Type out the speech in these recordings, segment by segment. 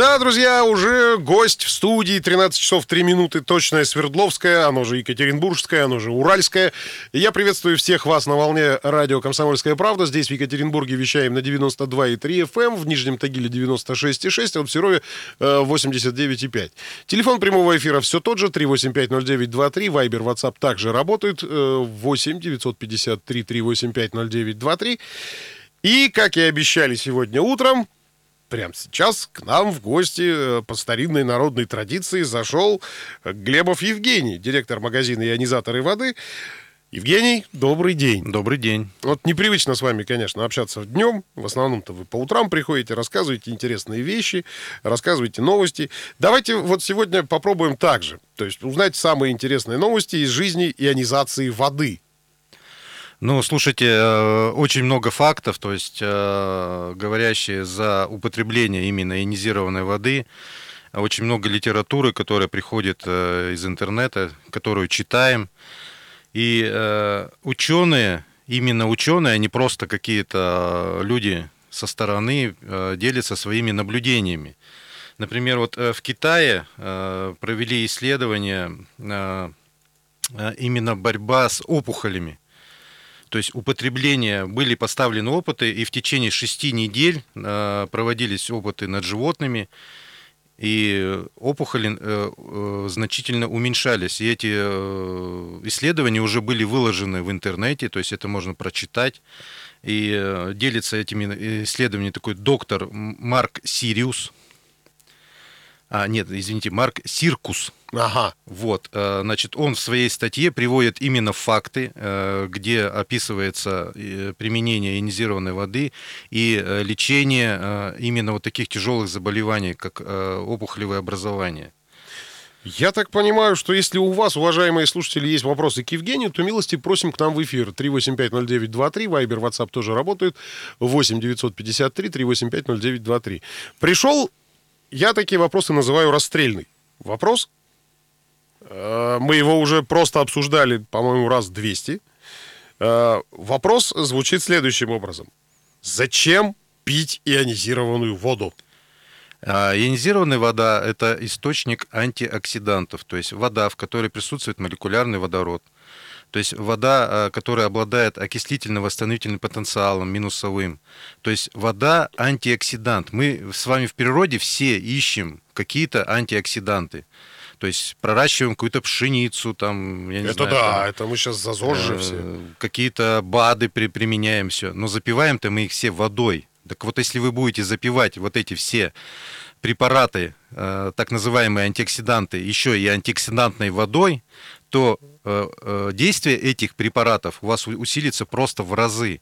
Да, друзья, уже гость в студии. 13 часов 3 минуты. Точная Свердловская, оно же Екатеринбургская, оно же Уральская. Я приветствую всех вас на волне радио «Комсомольская правда». Здесь в Екатеринбурге вещаем на 92,3 FM, эм, в Нижнем Тагиле 96,6, а в Серове 89,5. Телефон прямого эфира все тот же, 3850923. Вайбер, WhatsApp также работают. 8 953 385 0923. И, как и обещали сегодня утром, прямо сейчас к нам в гости э, по старинной народной традиции зашел Глебов Евгений, директор магазина «Ионизаторы воды». Евгений, добрый день. Добрый день. Вот непривычно с вами, конечно, общаться днем. В основном-то вы по утрам приходите, рассказываете интересные вещи, рассказываете новости. Давайте вот сегодня попробуем так же. То есть узнать самые интересные новости из жизни ионизации воды. Ну, слушайте, э, очень много фактов, то есть э, говорящие за употребление именно ионизированной воды. Очень много литературы, которая приходит э, из интернета, которую читаем. И ученые, именно ученые, не просто какие-то люди со стороны, делятся своими наблюдениями. Например, вот в Китае провели исследование именно борьба с опухолями. То есть употребление, были поставлены опыты, и в течение шести недель э, проводились опыты над животными, и опухоли э, э, значительно уменьшались. И эти исследования уже были выложены в интернете, то есть это можно прочитать. И делится этими исследованиями такой доктор Марк Сириус, а, нет, извините, Марк Сиркус. Ага. Вот, э, значит, он в своей статье приводит именно факты, э, где описывается э, применение ионизированной воды и лечение именно вот таких тяжелых заболеваний, как опухолевое образование. Я так понимаю, что если у вас, уважаемые слушатели, есть вопросы к Евгению, то милости просим к нам в эфир. 3850923, Вайбер, WhatsApp тоже работают. 8 953 385 0923. Пришел я такие вопросы называю расстрельный вопрос. Э, мы его уже просто обсуждали, по-моему, раз 200. Э, вопрос звучит следующим образом. Зачем пить ионизированную воду? А, ионизированная вода – это источник антиоксидантов, то есть вода, в которой присутствует молекулярный водород – то есть вода, а, которая обладает окислительно-восстановительным потенциалом минусовым. То есть вода антиоксидант. Мы с вами в природе все ищем какие-то антиоксиданты. То есть проращиваем какую-то пшеницу, там, я не это знаю. да, там, это мы сейчас за ЗОЖ же э, все. Какие-то БАДы при, применяем все. Но запиваем-то мы их все водой. Так вот, если вы будете запивать вот эти все препараты, э, так называемые антиоксиданты, еще и антиоксидантной водой, то э, э, действие этих препаратов у вас усилится просто в разы.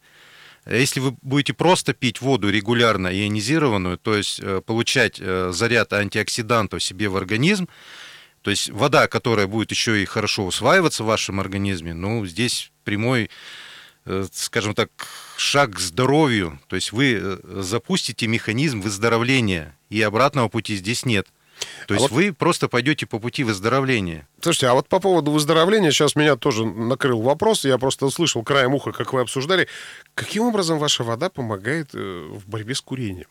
Если вы будете просто пить воду регулярно ионизированную, то есть э, получать заряд антиоксидантов себе в организм, то есть вода, которая будет еще и хорошо усваиваться в вашем организме, ну, здесь прямой, скажем так, шаг к здоровью. То есть вы запустите механизм выздоровления, и обратного пути здесь нет. То а есть вот... вы просто пойдете по пути выздоровления. Слушайте, а вот по поводу выздоровления сейчас меня тоже накрыл вопрос. Я просто услышал краем уха, как вы обсуждали. Каким образом ваша вода помогает э, в борьбе с курением?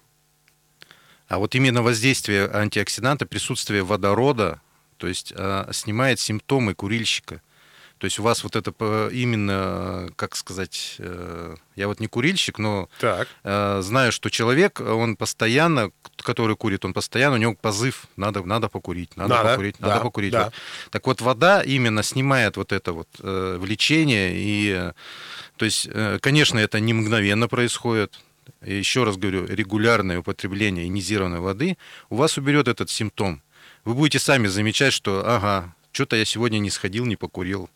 А вот именно воздействие антиоксиданта, присутствие водорода, то есть а, снимает симптомы курильщика. То есть у вас вот это именно, как сказать, э, я вот не курильщик, но так. Э, знаю, что человек, он постоянно, который курит, он постоянно, у него позыв, надо, надо покурить, надо, надо покурить, да, надо покурить. Да. Вот. Так вот, вода именно снимает вот это вот э, влечение, и, то есть, конечно, это не мгновенно происходит, еще раз говорю, регулярное употребление ионизированной воды у вас уберет этот симптом. Вы будете сами замечать, что, ага, что-то я сегодня не сходил, не покурил.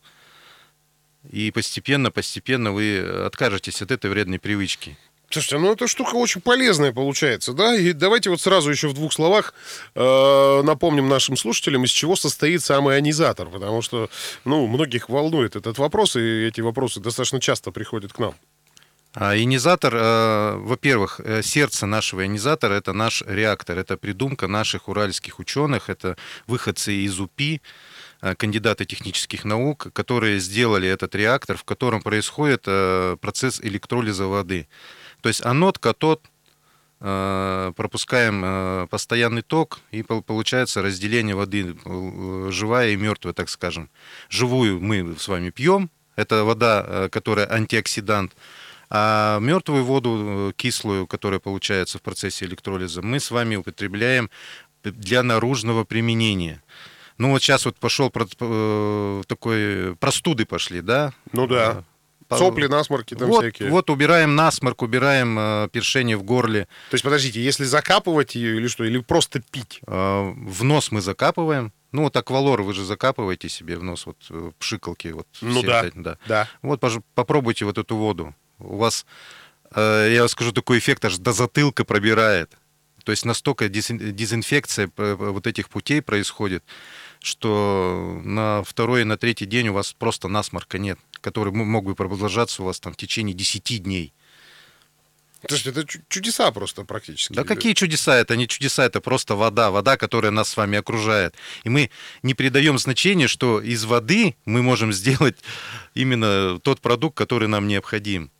И постепенно, постепенно вы откажетесь от этой вредной привычки. Слушайте, ну эта штука очень полезная получается, да? И давайте вот сразу еще в двух словах э, напомним нашим слушателям, из чего состоит самый ионизатор, потому что, ну, многих волнует этот вопрос, и эти вопросы достаточно часто приходят к нам. А ионизатор, э, во-первых, э, сердце нашего ионизатора – это наш реактор, это придумка наших уральских ученых, это выходцы из УПИ, Э, кандидаты технических наук, которые сделали этот реактор, в котором происходит процесс электролиза воды. То есть анод, катод, пропускаем постоянный ток, и пол- получается разделение воды, живая и мертвая, так скажем. Живую мы с вами пьем, это вода, которая антиоксидант, а мертвую воду, э, кислую, которая получается в процессе электролиза, мы с вами употребляем для наружного применения. Ну вот сейчас вот пошел э, такой, простуды пошли, да? Ну да. Сопли, насморки там вот, всякие. вот убираем насморк, убираем э, першение в горле. То есть, подождите, если закапывать ее или что, или просто пить? Э, в нос мы закапываем. Ну вот аквалор вы же закапываете себе в нос, вот э, пшикалки. Вот, Ну да. эти, да. Да. Вот пож- попробуйте вот эту воду. У вас, э, я скажу, такой эффект аж до затылка пробирает. То есть настолько дезин- дезинфекция э, вот этих путей происходит, что на второй и на третий день у вас просто насморка нет, который мог бы продолжаться у вас там в течение 10 дней. Слушайте, это чу- чудеса просто практически. Да какие чудеса? Это не чудеса, это просто вода. Вода, которая нас с вами окружает. И мы не придаем значения, что из воды мы можем сделать именно тот продукт, который нам необходим.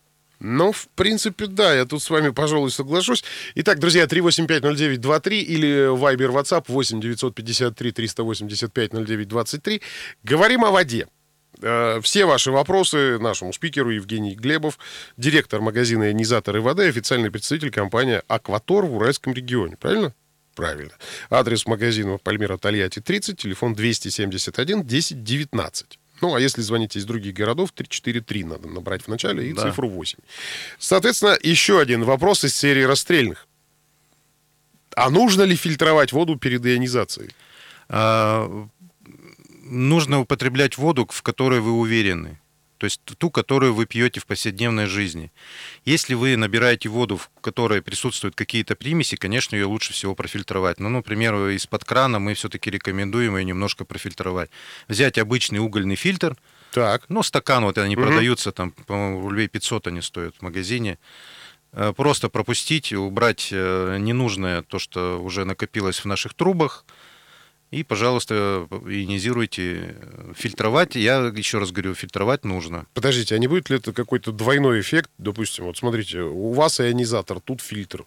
Ну, в принципе, да, я тут с вами, пожалуй, соглашусь. Итак, друзья, 3850923 или Viber WhatsApp 8 953 385 0923. Говорим о воде. Э, Все ваши вопросы нашему спикеру Евгений Глебов, директор магазина «Ионизаторы воды», официальный представитель компании «Акватор» в Уральском регионе. Правильно? Правильно. Адрес магазина Пальмира Тольятти 30, телефон 271 1019. Ну, а если звоните из других городов, 343 надо набрать в начале и Да. цифру 8. Соответственно, еще один вопрос из серии расстрельных. А нужно ли фильтровать воду перед ионизацией? А, Нужно употреблять воду, в которой вы уверены. То есть ту, которую вы пьете в повседневной жизни. Если вы набираете воду, в которой присутствуют какие-то примеси, конечно, ее лучше всего профильтровать. Ну, например, из-под крана мы все-таки рекомендуем ее немножко профильтровать. Взять обычный угольный фильтр, Так. ну, стакан вот они Мгм. продаются, там, по-моему, рублей 500 они стоят в магазине. Э, Просто пропустить, убрать э, ненужное, то, что уже накопилось в наших трубах, и, пожалуйста, ионизируйте. Фильтровать, я еще раз говорю, фильтровать нужно. Подождите, а не будет ли это какой-то двойной эффект? Допустим, вот смотрите, у вас ионизатор, тут фильтр.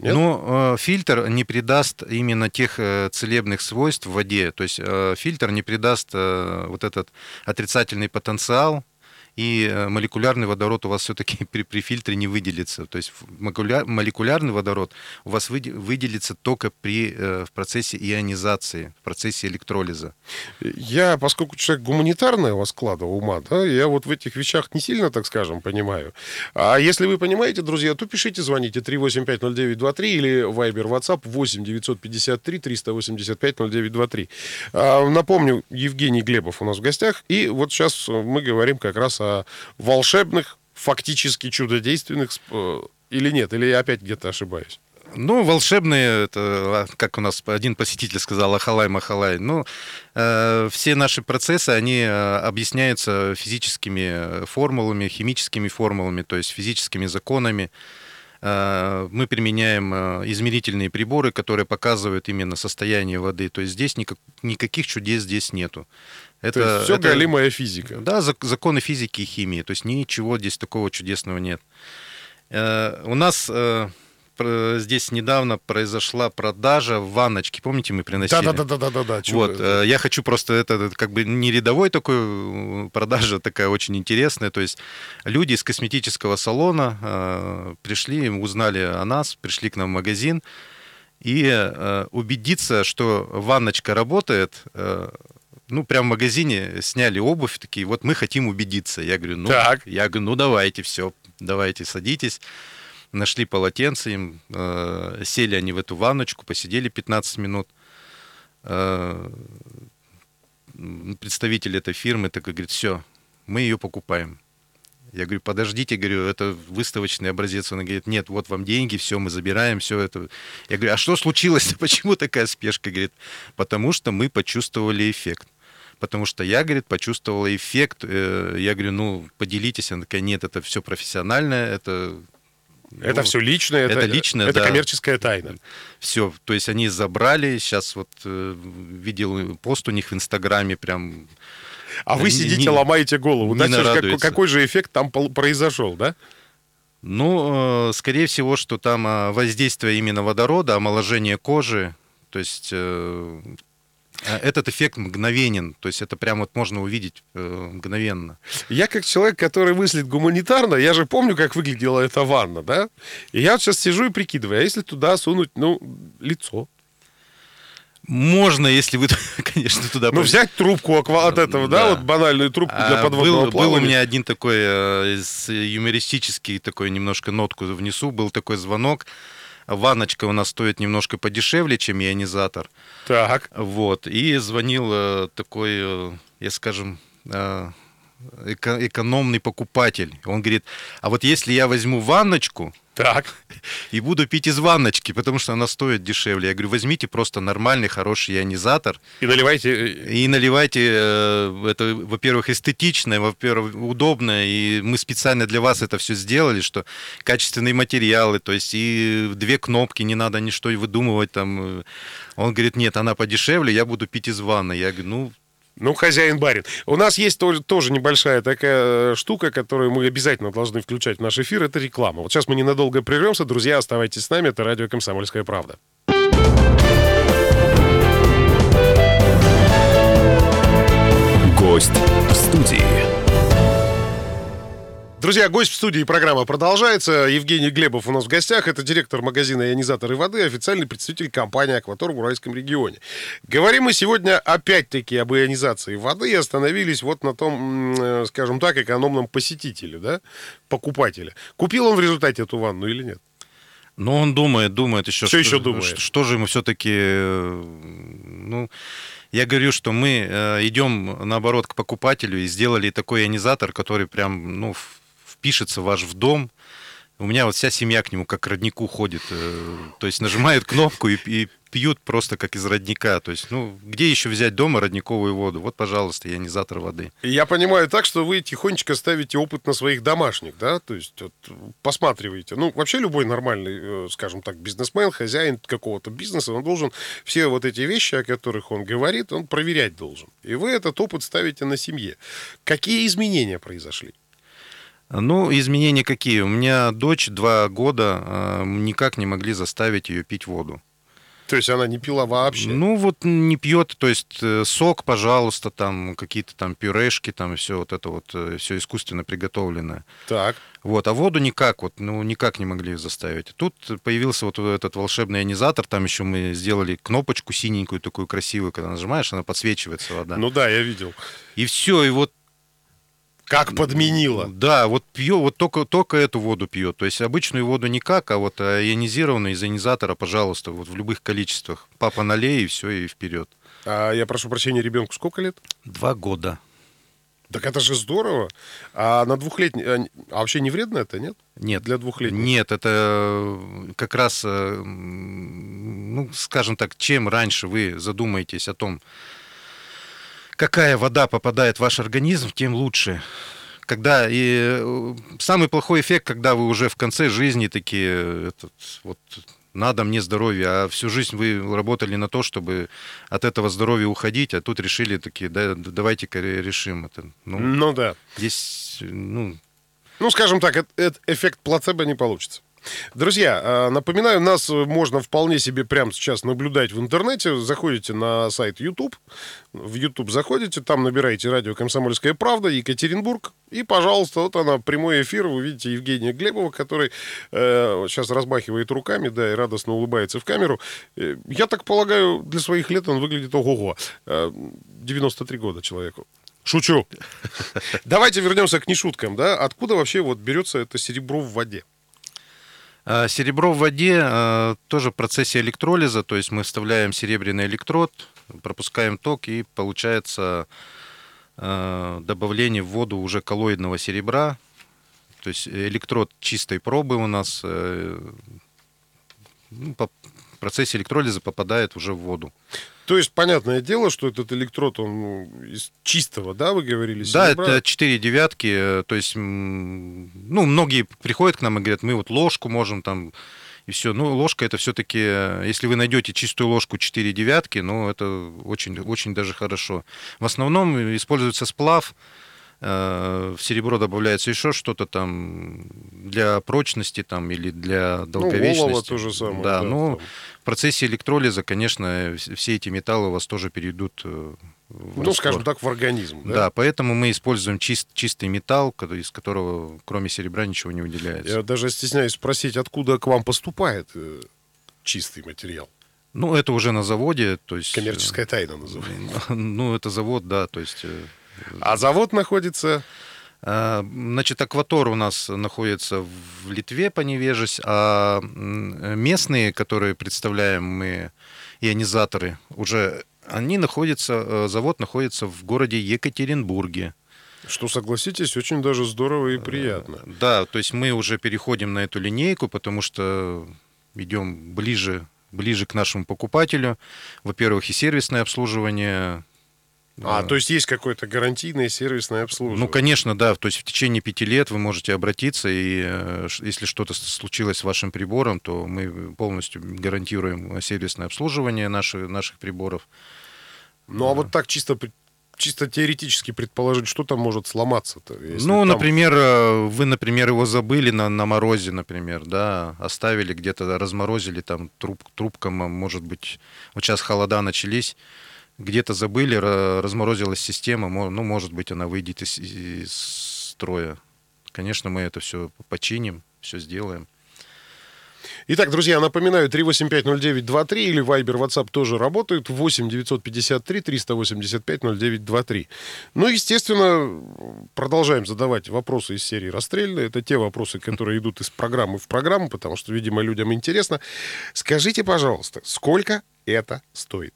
Нет? Но э, фильтр не придаст именно тех э, целебных свойств в воде. То есть э, фильтр не придаст э, вот этот отрицательный потенциал, и э, молекулярный водород у вас все-таки при, при фильтре не выделится. То есть молекулярный водород у вас выде- выделится только при, э, в процессе ионизации, в процессе электролиза. Я, поскольку человек гуманитарного склада ума, да, я вот в этих вещах не сильно, так скажем, понимаю. А если вы понимаете, друзья, то пишите, звоните 3850923 или Viber WhatsApp 8 953 385 0923. А, напомню, Евгений Глебов у нас в гостях. И вот сейчас мы говорим как раз о волшебных, фактически чудодейственных... э, Или нет, или я опять где-то ошибаюсь. Ну, волшебные, это, а, как у нас один посетитель сказал, ахалай-махалай. Ну, э, все наши процессы, они э, объясняются физическими э, формулами, химическими формулами, то есть физическими законами. Э, мы применяем э, измерительные приборы, которые показывают именно состояние воды. То есть здесь никак- никаких чудес здесь нету. То есть все это- галимая физика. да, зак- законы физики и химии. То есть ничего здесь такого чудесного нет. Э, У нас э, здесь недавно произошла продажа ванночки. Помните, мы приносили? Да-да-да-да-да-да. чё Вот, вы- э, я хочу просто это это как бы не рядовой такой продажа такая очень интересная. То есть люди из косметического салона э, пришли, узнали о нас, пришли к нам в магазин и э, убедиться, что ванночка работает. э, ну, прям в магазине сняли обувь, такие, вот мы хотим убедиться. Я говорю, ну, Так. я говорю, ну давайте, все, давайте, садитесь. Нашли полотенце им, э, сели они в эту ванночку, посидели 15 минут. Э, представитель этой фирмы такой говорит, все, мы ее покупаем. Я говорю, подождите, говорю, это выставочный образец. Он говорит, нет, вот вам деньги, все, мы забираем, все это. Я говорю, а что случилось? Почему такая спешка? Говорит, потому что мы почувствовали эффект. Потому что я, говорит, почувствовала эффект. Э, Я говорю, ну, поделитесь. Она такая, нет, это все профессиональное, это... Это ну, все личное, это, это личное, это да. коммерческая тайна. Все, то есть они забрали, сейчас вот э, видел пост у них в Инстаграме, прям А вы Не- сидите, не- ломаете голову. Да, как- какой же эффект там произошел, да? Ну, э, скорее всего, что там э, воздействие именно водорода, омоложение кожи, то есть э, этот эффект мгновенен, то есть это прям вот можно увидеть мгновенно. Я как человек, который мыслит гуманитарно, я же помню, как выглядела эта ванна, да? И я вот сейчас сижу и прикидываю, а если туда сунуть, ну, лицо, можно, если вы, конечно, туда... Ну, взять трубку от этого, да, да вот банальную трубку для а, подводного был, плавания. Был у меня один такой э, юмористический, такой немножко нотку внесу, был такой звонок. Ванночка у нас стоит немножко подешевле, чем ионизатор. Так. Вот. И звонил э, такой, э, я скажем, экономный покупатель. Он говорит, а вот если я возьму ванночку, так. И буду пить из ванночки, потому что она стоит дешевле. Я говорю, возьмите просто нормальный, хороший ионизатор. И наливайте... Э, и наливайте, э, это, во-первых, эстетично, во-первых, удобно. И мы специально для вас это все сделали, что качественные материалы, то есть и две кнопки, не надо ничто выдумывать там. Он говорит, нет, она подешевле, я буду пить из ванны. Я говорю, ну, ну, хозяин-барин. У нас есть тоже, тоже небольшая такая э, штука, которую мы обязательно должны включать в наш эфир. Это реклама. Вот сейчас мы ненадолго прервемся. Друзья, оставайтесь с нами. Это радио «Комсомольская правда». Гость в студии. Друзья, гость в студии программа продолжается. Евгений Глебов у нас в гостях. Это директор магазина ионизаторы воды, официальный представитель компании «Акватор» в Уральском регионе. Говорим мы сегодня опять-таки об ионизации воды и остановились вот на том, э, скажем так, экономном посетителе, да, покупателе. Купил он в результате эту ванну или нет? Ну, он думает, думает еще. Все что, еще думает. Что, что же ему все-таки, э, ну, я говорю, что мы э, идем, наоборот, к покупателю и сделали такой ионизатор, который прям, ну, впишется ваш в дом. У меня вот вся семья к нему как к роднику ходит. Э, то есть нажимают кнопку и, и пьют просто как из родника. То есть, ну, где еще взять дома родниковую воду? Вот, пожалуйста, ионизатор воды. Я понимаю так, что вы тихонечко ставите опыт на своих домашних, да? То есть, вот, посматриваете. Ну, вообще любой нормальный, э, скажем так, бизнесмен, хозяин какого-то бизнеса, он должен все вот эти вещи, о которых он говорит, он проверять должен. И вы этот опыт ставите на семье. Какие изменения произошли? Ну, изменения какие? У меня дочь два года, э, никак не могли заставить ее пить воду. То есть она не пила вообще? Ну, вот не пьет, то есть э, сок, пожалуйста, там какие-то там пюрешки, там все вот это вот, э, все искусственно приготовленное. Так. Вот, а воду никак, вот, ну, никак не могли заставить. Тут появился вот этот волшебный ионизатор, там еще мы сделали кнопочку синенькую, такую красивую, когда нажимаешь, она подсвечивается вода. Ну да, я видел. И все, и вот как подменила. Да, вот пьет, вот только, только эту воду пьет. То есть обычную воду никак, а вот ионизированную из ионизатора, пожалуйста, вот в любых количествах. Папа налей и все, и вперед. А я прошу прощения, ребенку сколько лет? Два года. Так это же здорово. А на двухлетний... А, а вообще не вредно это, нет? Нет. Для двухлетних? Нет, это как раз, э, ну, скажем так, чем раньше вы задумаетесь о том, какая вода попадает в ваш организм, тем лучше. Когда и э, самый плохой эффект, когда вы уже в конце жизни такие, этот, вот надо мне здоровья, а всю жизнь вы работали на то, чтобы от этого здоровья уходить, а тут решили такие, да, давайте-ка решим это. Ну, ну да. Здесь, ну... Ну, скажем так, эффект плацебо не получится. Друзья, а, напоминаю, нас можно вполне себе прямо сейчас наблюдать в интернете. Заходите на сайт YouTube, в YouTube заходите, там набираете радио «Комсомольская правда», Екатеринбург, и, пожалуйста, вот она, прямой эфир, вы видите Евгения Глебова, который э, сейчас размахивает руками, да, и радостно улыбается в камеру. Э, я так полагаю, для своих лет он выглядит ого-го. Э, 93 года человеку. Шучу. Давайте вернемся к нешуткам, да. Откуда вообще вот берется это серебро в воде? А, серебро в воде а, тоже в процессе электролиза, то есть мы вставляем серебряный электрод, пропускаем ток и получается а, добавление в воду уже коллоидного серебра. То есть электрод чистой пробы у нас э, ну, процессе электролиза попадает уже в воду. То есть, понятное дело, что этот электрод, он ну, из чистого, да, вы говорили? Да, это 4 девятки, э, то есть, ну, многие приходят к нам и говорят, мы вот ложку можем там, и все. Ну, ложка это все-таки, э, если вы найдете чистую ложку 4 девятки, ну, это очень, очень даже хорошо. В основном используется сплав, э, в серебро добавляется еще что-то там, для прочности там или для долговечности. Ну, олово то же самое. Да, да ну, там. в процессе электролиза, конечно, все эти металлы у вас тоже перейдут э, в Ну, раствор. скажем так, в организм. Да? да, поэтому мы используем чист, чистый металл, из которого кроме серебра ничего не выделяется. Я даже стесняюсь спросить, откуда к вам поступает э, чистый материал? Ну, это уже на заводе, то есть... Коммерческая тайна называется. Ну, это завод, да, то есть... А завод находится... А, значит, акватор у нас находится в Литве по невежесть, а местные, которые представляем мы, ионизаторы, уже они находятся, э, завод находится в городе Екатеринбурге. Что, согласитесь, очень даже здорово и приятно. Э, да, то есть мы уже переходим на эту линейку, потому что идем ближе, ближе к нашему покупателю. Во-первых, и сервисное обслуживание а, то есть есть какое-то гарантийное сервисное обслуживание? Ну, конечно, да. То есть в течение пяти лет вы можете обратиться, и э, если что-то случилось с вашим прибором, то мы полностью гарантируем сервисное обслуживание наших, наших приборов. Ну, а вот так чисто чисто теоретически предположить, что там может сломаться-то? Ну, там... например, э, вы, например, его забыли на, на морозе, например, да, оставили где-то, разморозили, там труб, трубка, может быть, вот сейчас холода начались, где-то забыли, разморозилась система, ну, может быть, она выйдет из, из строя. Конечно, мы это все починим, все сделаем. Итак, друзья, напоминаю, 3850923 или Viber, WhatsApp тоже работают. 8 953 385 0923. Ну, естественно, продолжаем задавать вопросы из серии «Расстрельные». Это те вопросы, которые идут из программы в программу, потому что, видимо, людям интересно. Скажите, пожалуйста, сколько это стоит?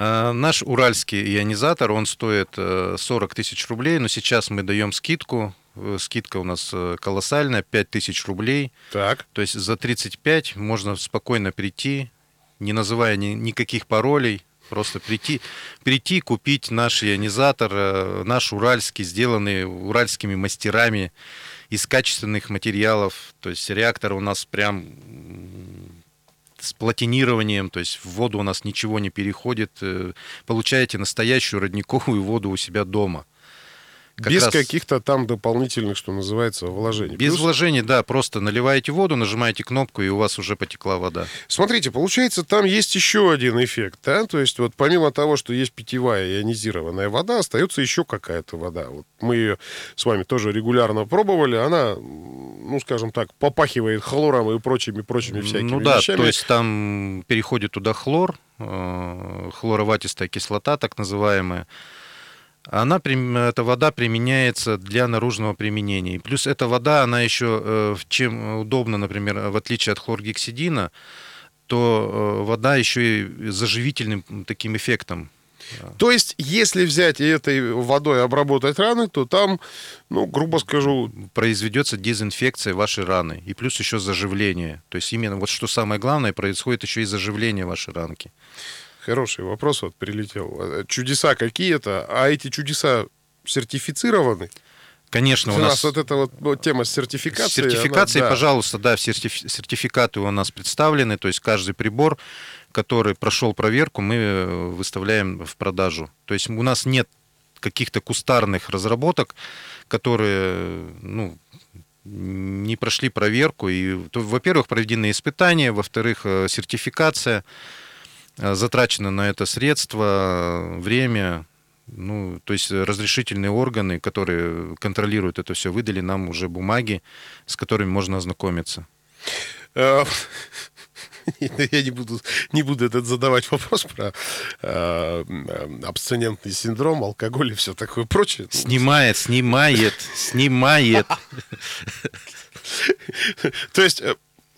Э, наш уральский ионизатор, он стоит 40 э, тысяч рублей, но сейчас мы даем скидку. Э, скидка у нас колоссальная, 5 тысяч рублей. Так. То есть за 35 можно спокойно прийти, не называя ни, никаких паролей, просто прийти, прийти, купить наш ионизатор, наш уральский, сделанный уральскими мастерами из качественных материалов. То есть реактор у нас прям с платинированием, то есть в воду у нас ничего не переходит. Э, получаете настоящую родниковую воду у себя дома. Как без раз... каких-то там дополнительных, что называется, вложений. Без Плюс... вложений, да, просто наливаете воду, нажимаете кнопку, и у вас уже потекла вода. Смотрите, получается, там есть еще один эффект, да, то есть вот помимо того, что есть питьевая ионизированная вода, остается еще какая-то вода. Вот мы ее с вами тоже регулярно пробовали, она, ну, скажем так, попахивает хлором и прочими, прочими всякими Ну да, вещами. то есть там переходит туда хлор, э, хлороватистая кислота, так называемая, она, эта вода применяется для наружного применения. И плюс эта вода, она еще, э, чем удобно, например, в отличие от хлоргексидина, то э, вода еще и заживительным таким эффектом. То есть, если взять и этой водой обработать раны, то там, ну, грубо скажу... Произведется дезинфекция вашей раны. И плюс еще заживление. То есть, именно вот что самое главное, происходит еще и заживление вашей ранки. Хороший вопрос вот прилетел. А, чудеса какие-то, а эти чудеса сертифицированы? Конечно, у, у нас, нас вот эта вот, вот тема с сертификацией. Сертификации, она, да. пожалуйста, да, сертификаты у нас представлены, то есть каждый прибор, который прошел проверку, мы э, выставляем в продажу. То есть у нас нет каких-то кустарных разработок, которые, ну, не прошли проверку. И, во-первых, проведены испытания, во-вторых, э, сертификация. Э, затрачено на это средства, время, ну, то есть разрешительные органы, которые контролируют это все, выдали нам уже бумаги, с которыми можно ознакомиться. Э, я не буду, не буду этот задавать вопрос про э, абстинентный синдром, алкоголь и все такое прочее. Снимает, снимает, снимает. То есть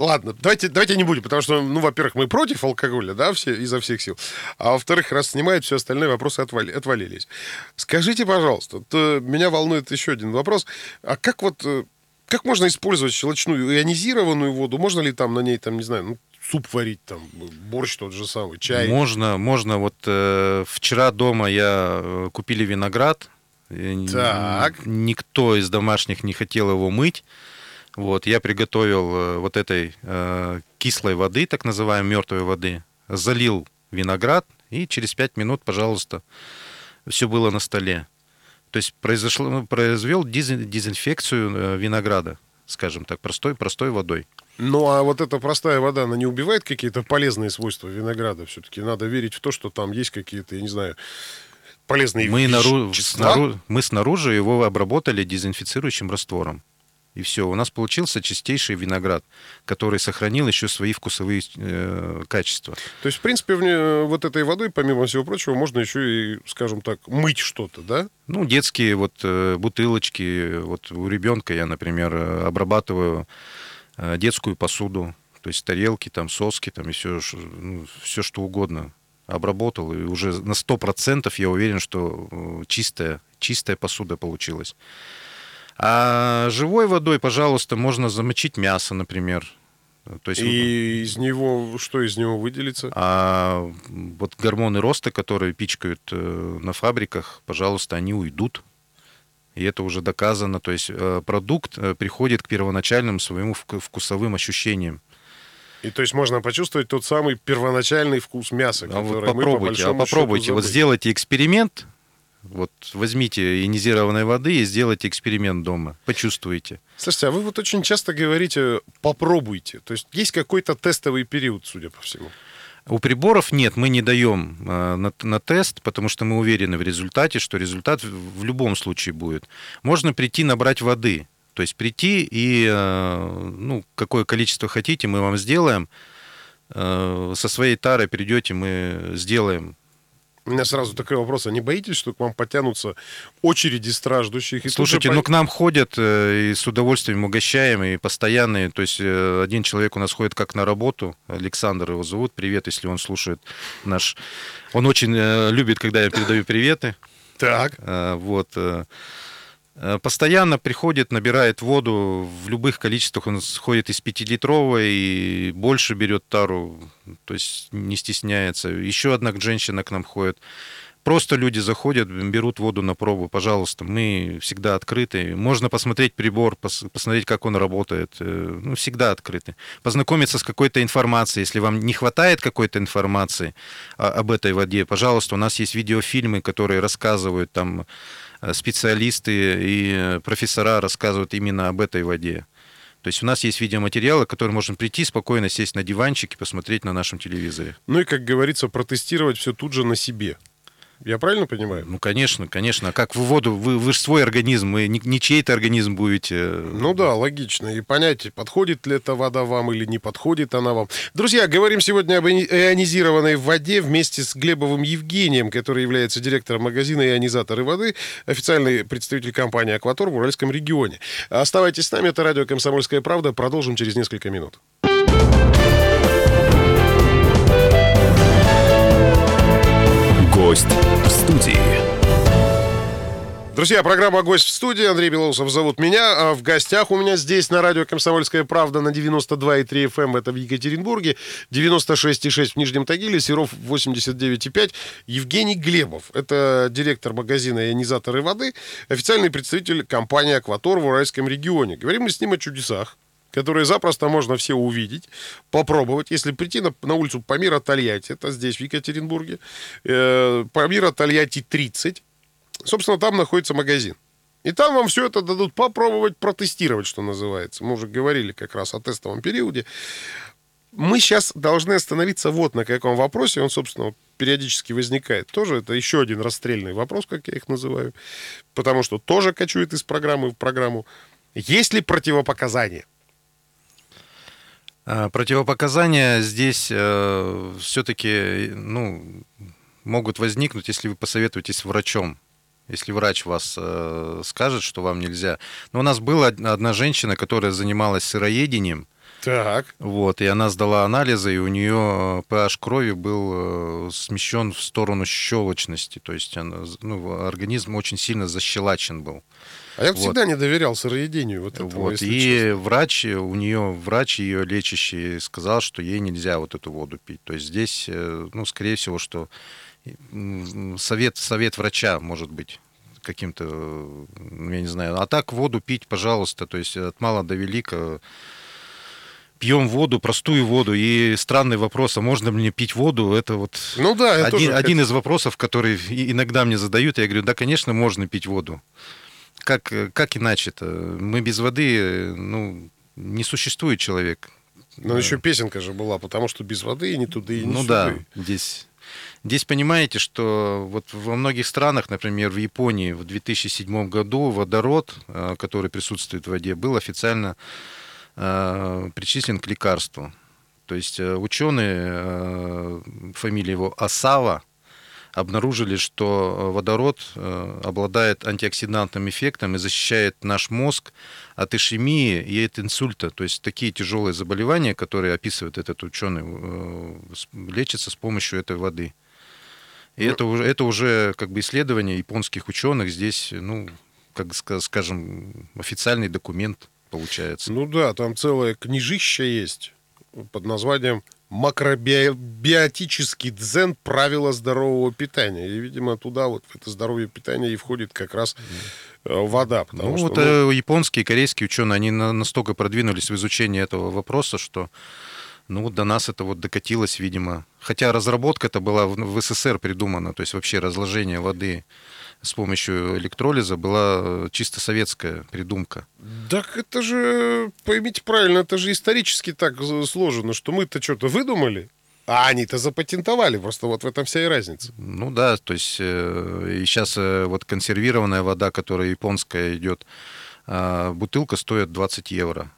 Ладно, давайте, давайте не будем, потому что, ну, во-первых, мы против алкоголя, да, все, изо всех сил. А во-вторых, раз снимают, все остальные вопросы отвали, отвалились. Скажите, пожалуйста, то меня волнует еще один вопрос. А как вот, э, как можно использовать щелочную ионизированную воду? Можно ли там на ней, там, не знаю, ну, суп варить, там, борщ тот же самый, чай? Можно, можно. Вот э, вчера дома я э, купили виноград. Так. Никто из домашних не хотел его мыть. Вот, я приготовил э, вот этой э, кислой воды, так называемой мертвой воды, залил виноград, и через 5 минут, пожалуйста, все было на столе. То есть произошло, ну, произвел дезинфекцию э, винограда. скажем так, простой, простой водой. Ну, а вот эта простая вода, она не убивает какие-то полезные свойства винограда? Все-таки надо верить в то, что там есть какие-то, я не знаю, полезные мы, нару... вещества? снару... мы снаружи его обработали дезинфицирующим раствором. И все, у нас получился чистейший виноград, который сохранил еще свои вкусовые э, качества. То есть, в принципе, в, вот этой водой, помимо всего прочего, можно еще и, скажем так, мыть что-то, да? Ну, детские вот э, бутылочки. Вот у ребенка я, например, э, обрабатываю э, детскую посуду, то есть тарелки, там, соски, там, и все, ну, все что угодно обработал, и уже на 100% я уверен, что э, чистая, чистая посуда получилась. А живой водой, пожалуйста, можно замочить мясо, например. То есть, и из него, что из него выделится? А вот гормоны роста, которые пичкают э, на фабриках, пожалуйста, они уйдут. И это уже доказано. То есть э, продукт э, приходит к первоначальным своим вкусовым ощущениям. И то есть можно почувствовать тот самый первоначальный вкус мяса, а вот попробуйте, а попробуйте, вот сделайте эксперимент, вот возьмите ионизированной воды и сделайте эксперимент дома. Почувствуйте. Слушайте, а вы вот очень часто говорите «попробуйте». То есть есть какой-то тестовый период, судя по всему. У приборов нет, мы не даем э, на, на тест, потому что мы уверены в результате, что результат в любом случае будет. Можно прийти набрать воды, то есть прийти и, э, ну, какое количество хотите, мы вам сделаем. Э, со своей тарой придете, мы сделаем у меня сразу такой вопрос. А не боитесь, что к вам потянутся очереди страждущих? И Слушайте, по... ну к нам ходят э, и с удовольствием угощаем, и постоянные. То есть э, один человек у нас ходит как на работу. Александр его зовут. Привет, если он слушает наш... Он очень э, любит, когда я передаю приветы. Так. Вот. Э, постоянно приходит, набирает воду в любых количествах. Он сходит из 5-литровой и больше берет тару, то есть не стесняется. Еще одна женщина к нам ходит. Просто люди заходят, берут воду на пробу. Пожалуйста, мы всегда открыты. Можно посмотреть прибор, посмотреть, как он работает. Э, ну, всегда открыты. Познакомиться с какой-то информацией. Если вам не хватает какой-то информации об этой воде, пожалуйста, у нас есть видеофильмы, которые рассказывают там Э, специалисты и профессора рассказывают именно об этой воде. То есть у нас есть видеоматериалы, которые можно прийти, спокойно сесть на диванчик и посмотреть на нашем телевизоре. Ну и, как говорится, протестировать все тут же на себе. Я правильно понимаю? Ну, конечно, конечно. А как в воду? Вы, вы же свой организм, вы не, не чей-то организм будете. Ну да, логично. И понять, подходит ли эта вода вам или не подходит она вам. Друзья, говорим сегодня об ионизированной воде вместе с Глебовым Евгением, который является директором магазина «Ионизаторы воды», официальный представитель компании «Акватор» в Уральском регионе. Оставайтесь с нами, это радио «Комсомольская правда». Продолжим через несколько минут. Гость в студии. Друзья, программа «Гость в студии». Андрей Белоусов зовут меня. А в гостях у меня здесь на радио «Комсомольская правда» на 92,3 FM. Эм. Это в Екатеринбурге. 96,6 в Нижнем Тагиле. Серов 89,5. Евгений Глебов. Это директор магазина «Ионизаторы воды». Официальный представитель компании «Акватор» в Уральском регионе. Говорим мы с ним о чудесах которые запросто можно все увидеть, попробовать. Если прийти на, на улицу Памира Тольятти, это здесь, в Екатеринбурге, э, Памира Тольятти 30, собственно, там находится магазин. И там вам все это дадут попробовать, протестировать, что называется. Мы уже говорили как раз о тестовом периоде. Мы сейчас должны остановиться вот на каком вопросе. Он, собственно, периодически возникает. Тоже это еще один расстрельный вопрос, как я их называю. Потому что тоже кочует из программы в программу. Есть ли противопоказания? А, противопоказания здесь э, все-таки ну, могут возникнуть, если вы посоветуетесь с врачом. Если врач вас э, скажет, что вам нельзя. Но у нас была одна женщина, которая занималась сыроедением. Так. Вот, и она сдала анализы, и у нее pH крови был э, смещен в сторону щелочности. То есть она, ну, организм очень сильно защелачен был. А я вот. всегда не доверял сыроедению. Вот, этого, вот. И честно. врач, у нее врач ее лечащий сказал, что ей нельзя вот эту воду пить. То есть здесь, э, ну, скорее всего, что совет, совет врача может быть каким-то, я не знаю. А так воду пить, пожалуйста, то есть от мала до велика пьем воду, простую воду. И странный вопрос, а можно мне пить воду? Это вот ну да, один, один из вопросов, который иногда мне задают. Я говорю, да, конечно, можно пить воду. Как, как иначе-то? Мы без воды, ну, не существует человек. Но еще песенка же была, потому что без воды и не туда, и не Ну сюда. да, здесь Здесь понимаете, что вот во многих странах, например, в Японии в 2007 году водород, э, который присутствует в воде, был официально э, причислен к лекарству. То есть э, ученые, э, фамилия его Асава, обнаружили, что э, водород э, обладает антиоксидантным эффектом и защищает наш мозг от ишемии и от инсульта. То есть такие тяжелые заболевания, которые описывает этот ученый, э, лечатся с помощью этой воды. И это это уже как бы исследование японских ученых здесь, ну, как ска- скажем, официальный документ получается. Ну да, там целая книжища есть под названием «Макробиотический дзен. Правила здорового питания». И, видимо, туда вот в это здоровье питания и входит как раз э, вода. Потому Ну, что, вот ну, японские, корейские ученые, они на- настолько продвинулись в изучении этого вопроса, что ну, до нас это вот докатилось, видимо. Хотя разработка это была в СССР придумана, то есть вообще разложение воды с помощью электролиза была э, чисто советская придумка. Так это же, поймите правильно, это же исторически так сложено, что мы-то что-то выдумали, а они-то запатентовали. Просто вот в этом вся и разница. Ну да, то есть э, и сейчас э, вот консервированная вода, которая японская идет, э, бутылка стоит 20 евро.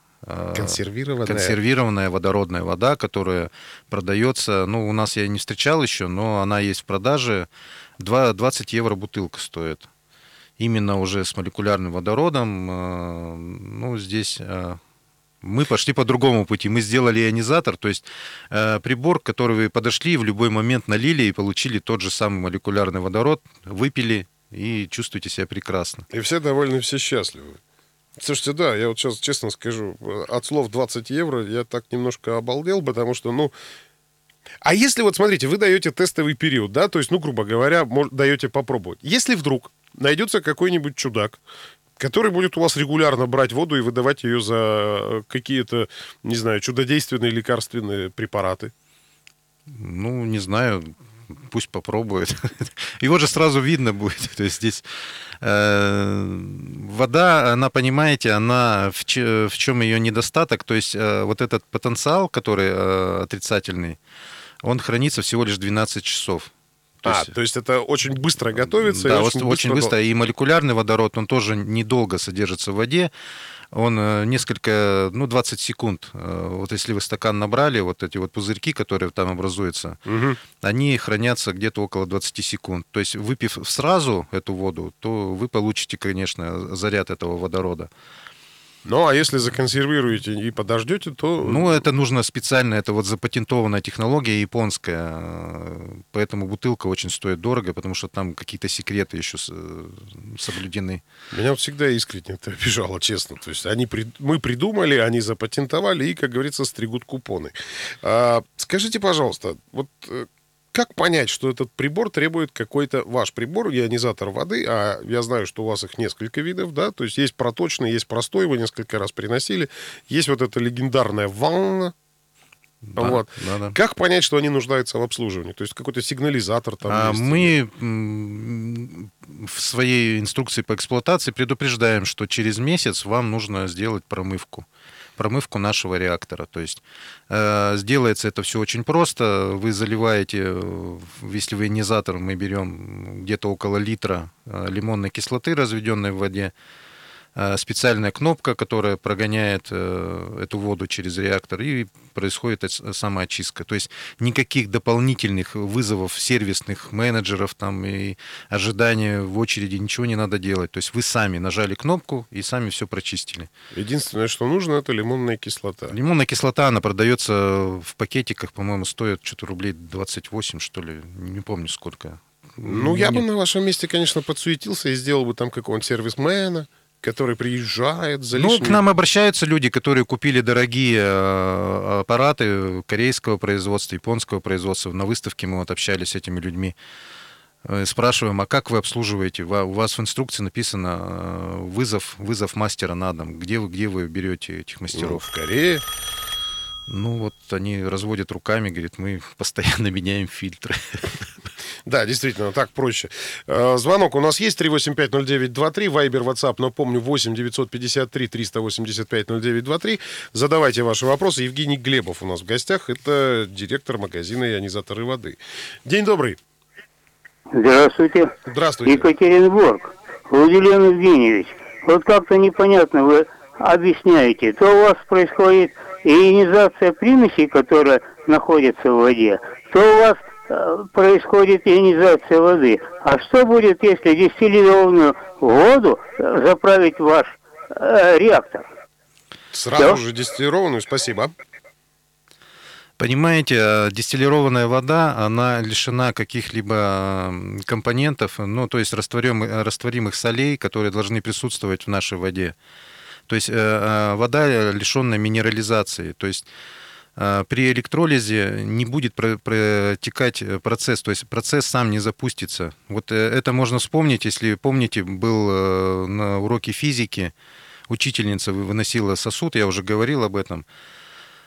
Консервированная. консервированная водородная вода, которая продается, ну, у нас я не встречал еще, но она есть в продаже, 20 евро бутылка стоит. Именно уже с молекулярным водородом, э, ну, здесь э, мы пошли по другому пути. Мы сделали ионизатор, то есть э, прибор, который вы подошли, в любой момент налили и получили тот же самый молекулярный водород, выпили и чувствуете себя прекрасно. И все довольны, все счастливы. Слушайте, да, я вот сейчас честно скажу, от слов 20 евро я так немножко обалдел, потому что, ну... А если вот, смотрите, вы даете тестовый период, да, то есть, ну, грубо говоря, даете попробовать. Если вдруг найдется какой-нибудь чудак, который будет у вас регулярно брать воду и выдавать ее за э, какие-то, не знаю, чудодейственные лекарственные препараты, Ну, не знаю, пусть попробует. Его же сразу видно будет. То есть здесь э, вода, она, понимаете, она в, че- в чем ее недостаток? То есть э, вот этот потенциал, который э, отрицательный, он хранится всего лишь 12 часов. То а, есть- то есть это очень быстро готовится. да, и очень, очень быстро. И молекулярный водород, он тоже недолго содержится в воде. Он э, несколько, ну, 20 секунд. Э, Вот если вы стакан набрали, вот эти вот пузырьки, которые там образуются, Мгм. они хранятся где-то около 20 секунд. То есть, выпив сразу эту воду, то вы получите, конечно, заряд этого водорода. Ну, а если законсервируете и подождете, то... Ну, это нужно специально, это вот запатентованная технология японская, э, поэтому бутылка очень стоит дорого, потому что там какие-то секреты еще э, соблюдены. Меня вот всегда искренне это обижало, честно. То есть они мы придумали, они запатентовали и, как говорится, стригут купоны. А, скажите, пожалуйста, вот э, как понять, что этот прибор требует какой-то ваш прибор, ионизатор воды, а я знаю, что у вас их несколько видов, да, то есть есть проточный, есть простой, вы несколько раз приносили, есть вот эта легендарная ванна, Да, вот. да, да. Как понять, что они нуждаются в обслуживании? То есть какой-то сигнализатор там А есть? мы в своей инструкции по эксплуатации предупреждаем, что через месяц вам нужно сделать промывку промывку нашего реактора. То есть э, сделается это все очень просто. Вы заливаете, э, если вы ионизатор, мы берем где-то около литра э, лимонной кислоты, разведенной в воде, специальная кнопка, которая прогоняет э, эту воду через реактор, и происходит оч- самоочистка. То есть никаких дополнительных вызовов сервисных менеджеров там и ожидания в очереди, ничего не надо делать. То есть вы сами нажали кнопку и сами все прочистили. Единственное, что нужно, это лимонная кислота. Лимонная кислота, она продается в пакетиках, по-моему, стоит что-то рублей 28, что ли, не помню сколько. Ну, я бы Нет. на вашем месте, конечно, подсуетился и сделал бы там какого-нибудь сервисмена, который приезжает за Ну, лишним- к нам обращаются люди, которые купили дорогие э, аппараты корейского производства, японского производства. На выставке мы вот общались с этими людьми. Э, Спрашиваем, а как вы обслуживаете? Ва- У вас в инструкции написано э, вызов, вызов мастера на дом. Где вы, где вы берете этих Ну, мастеров? в Корее. Ну, вот они разводят руками, говорят, мы постоянно меняем фильтры. Да, действительно, так проще. Э, звонок у нас есть 3850923, Вайбер, WhatsApp, напомню, 8 953 385 0923. Задавайте ваши вопросы. Евгений Глебов у нас в гостях. Это директор магазина ионизаторы воды. День добрый. Здравствуйте. Здравствуйте. Екатеринбург. Владимир Евгеньевич, вот как-то непонятно вы объясняете. То у вас происходит ионизация примесей, которая находится в воде, то у вас происходит ионизация воды. А что будет, если дистиллированную воду э, заправить в ваш э, реактор? Сразу Все? же дистиллированную, спасибо. Понимаете, э, дистиллированная вода, она лишена каких-либо компонентов, ну, то есть растворимых, растворимых солей, которые должны присутствовать в нашей воде. То есть э, э, вода лишенная минерализации. То есть при электролизе не будет протекать процесс, то есть процесс сам не запустится. Вот это можно вспомнить, если помните, был на уроке физики, учительница выносила сосуд, я уже говорил об этом,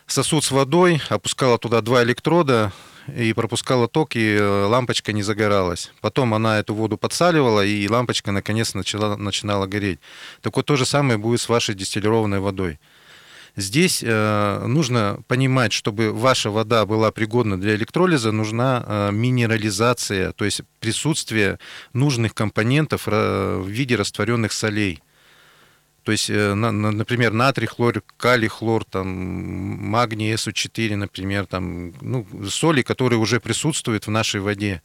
сосуд с водой, опускала туда два электрода и пропускала ток, и э, лампочка не загоралась. Потом она эту воду подсаливала, и лампочка наконец начала, начинала гореть. Так вот то же самое будет с вашей дистиллированной водой. Здесь э, нужно понимать, чтобы ваша вода была пригодна для электролиза, нужна э, минерализация, то есть присутствие нужных компонентов э, в виде растворенных солей. То есть, например, натрий хлор, калий хлор, там, магний СО4, например, там, ну, соли, которые уже присутствуют в нашей воде.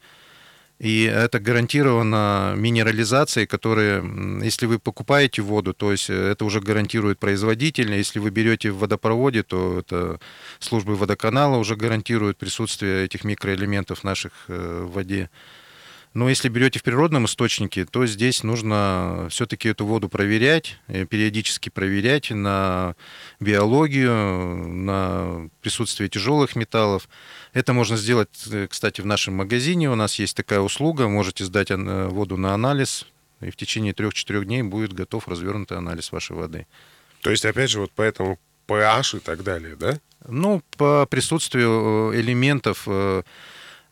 И это гарантировано минерализацией, которая, если вы покупаете воду, то есть э, это уже гарантирует производитель. Если вы берете в водопроводе, то это службы водоканала уже гарантируют присутствие этих микроэлементов в наших э, в воде. Но если берете в природном источнике, то здесь нужно все-таки эту воду проверять, э, периодически проверять на биологию, на присутствие тяжелых металлов. Это можно сделать, э, кстати, в нашем магазине. У нас есть такая услуга. Можете сдать э, воду на анализ, и в течение трех-четырех дней будет готов развернутый анализ вашей воды. То есть, опять же, вот поэтому pH и так далее, да? Ну, по присутствию элементов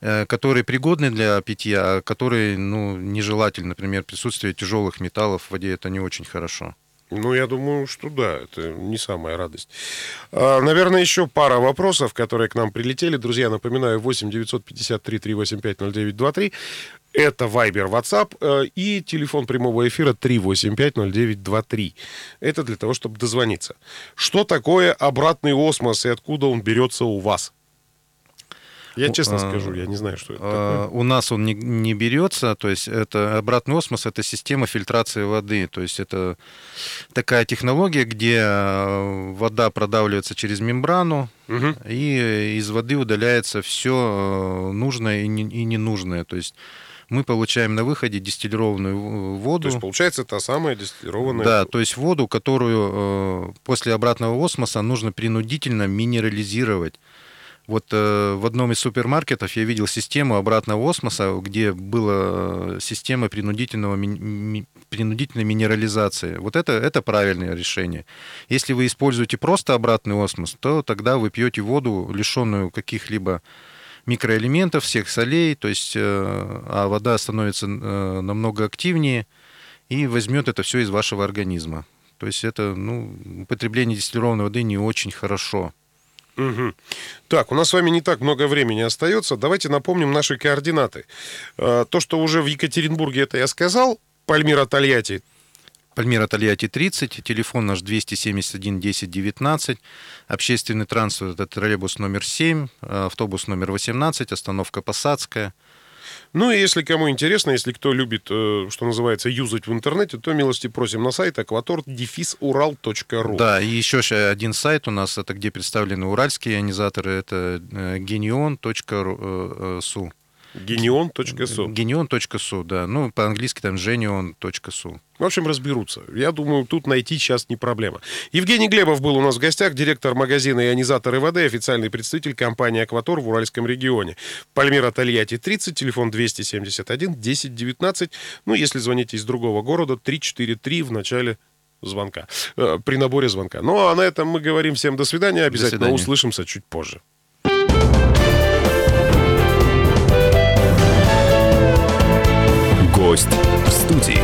которые пригодны для питья, а которые ну, нежелательны. Например, присутствие тяжелых металлов в воде это не очень хорошо. Ну, я думаю, что да, это не самая радость. А, наверное, еще пара вопросов, которые к нам прилетели. Друзья, напоминаю, 8 953 385 0923. Это Viber, WhatsApp э, и телефон прямого эфира 3850923. Это для того, чтобы дозвониться. Что такое обратный осмос и откуда он берется у вас? Я честно скажу, я не знаю, что это такое. У нас он не, не берется, то есть это обратный осмос, это система фильтрации воды, то есть это такая технология, где э, вода продавливается через мембрану, угу. и из воды удаляется все нужное и, не, и ненужное, то есть мы получаем на выходе дистиллированную воду. То есть получается та самая дистиллированная Да, то есть воду, которую э, после обратного осмоса нужно принудительно минерализировать. Вот э, в одном из супермаркетов я видел систему обратного осмоса, где была э, система принудительного, ми, принудительной минерализации. Вот это, это правильное решение. Если вы используете просто обратный осмос, то тогда вы пьете воду, лишенную каких-либо микроэлементов, всех солей, то есть, э, а вода становится э, намного активнее и возьмет это все из вашего организма. То есть это, ну, употребление дистиллированной воды не очень хорошо. Угу. Так, у нас с вами не так много времени остается. Давайте напомним наши координаты. Э, то, что уже в Екатеринбурге, это я сказал. Пальмира Тольятти. Пальмира Тольятти 30, телефон наш 271 10 19, общественный транспорт это троллейбус номер 7, автобус номер 18, остановка Посадская – ну и если кому интересно, если кто любит, э, что называется, юзать в интернете, то милости просим на сайт акватор-урал.ру. Да, и еще один сайт у нас, это где представлены уральские ионизаторы, это э, genion.su. Genion.su. Genion.su, да. Ну, по-английски там genion.su. В общем, разберутся. Я думаю, тут найти сейчас не проблема. Евгений Глебов был у нас в гостях, директор магазина «Ионизаторы воды», официальный представитель компании «Акватор» в Уральском регионе. Пальмира Тольятти 30, телефон 271 1019. Ну, если звоните из другого города, 343 в начале звонка, э, при наборе звонка. Ну, а на этом мы говорим всем до свидания. Обязательно до свидания. услышимся чуть позже. Гость в студии.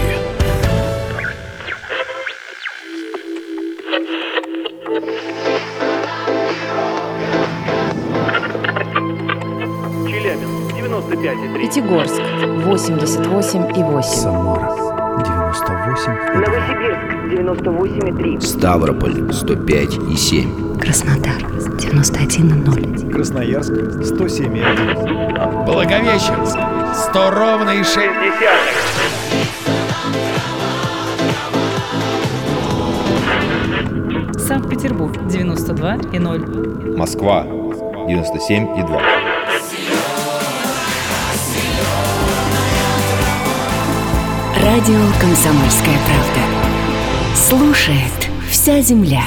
Челябинск 95,3. Пятигорск 88,8. Самара 98 Новосибирск 98,3. Ставрополь 105 и 7. Краснодар 91,0. Красноярск 107,1 Благовещенск 100 ровно и 6 Санкт-Петербург 92,0. Москва 97 и 2. Радио «Комсомольская правда». Слушает вся земля.